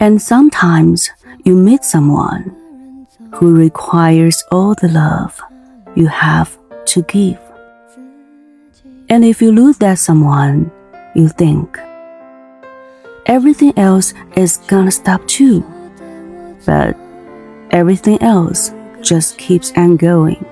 And sometimes you meet someone who requires all the love you have to give. And if you lose that someone, you think everything else is gonna stop too. But everything else just keeps on going.